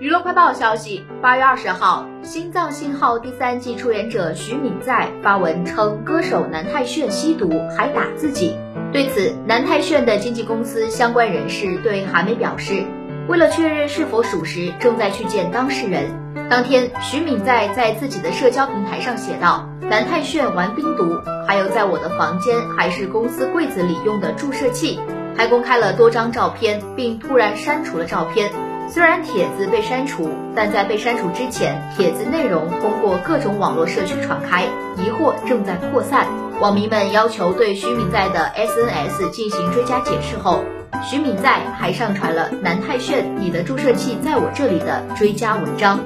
娱乐快报消息，八月二十号，《心脏信号》第三季出演者徐敏在发文称，歌手南泰炫吸毒还打自己。对此，南泰炫的经纪公司相关人士对韩媒表示，为了确认是否属实，正在去见当事人。当天，徐敏在在自己的社交平台上写道：“南泰炫玩冰毒，还有在我的房间还是公司柜子里用的注射器。”还公开了多张照片，并突然删除了照片。虽然帖子被删除，但在被删除之前，帖子内容通过各种网络社区传开，疑惑正在扩散。网民们要求对徐敏在的 SNS 进行追加解释后，徐敏在还上传了南泰炫“你的注射器在我这里”的追加文章。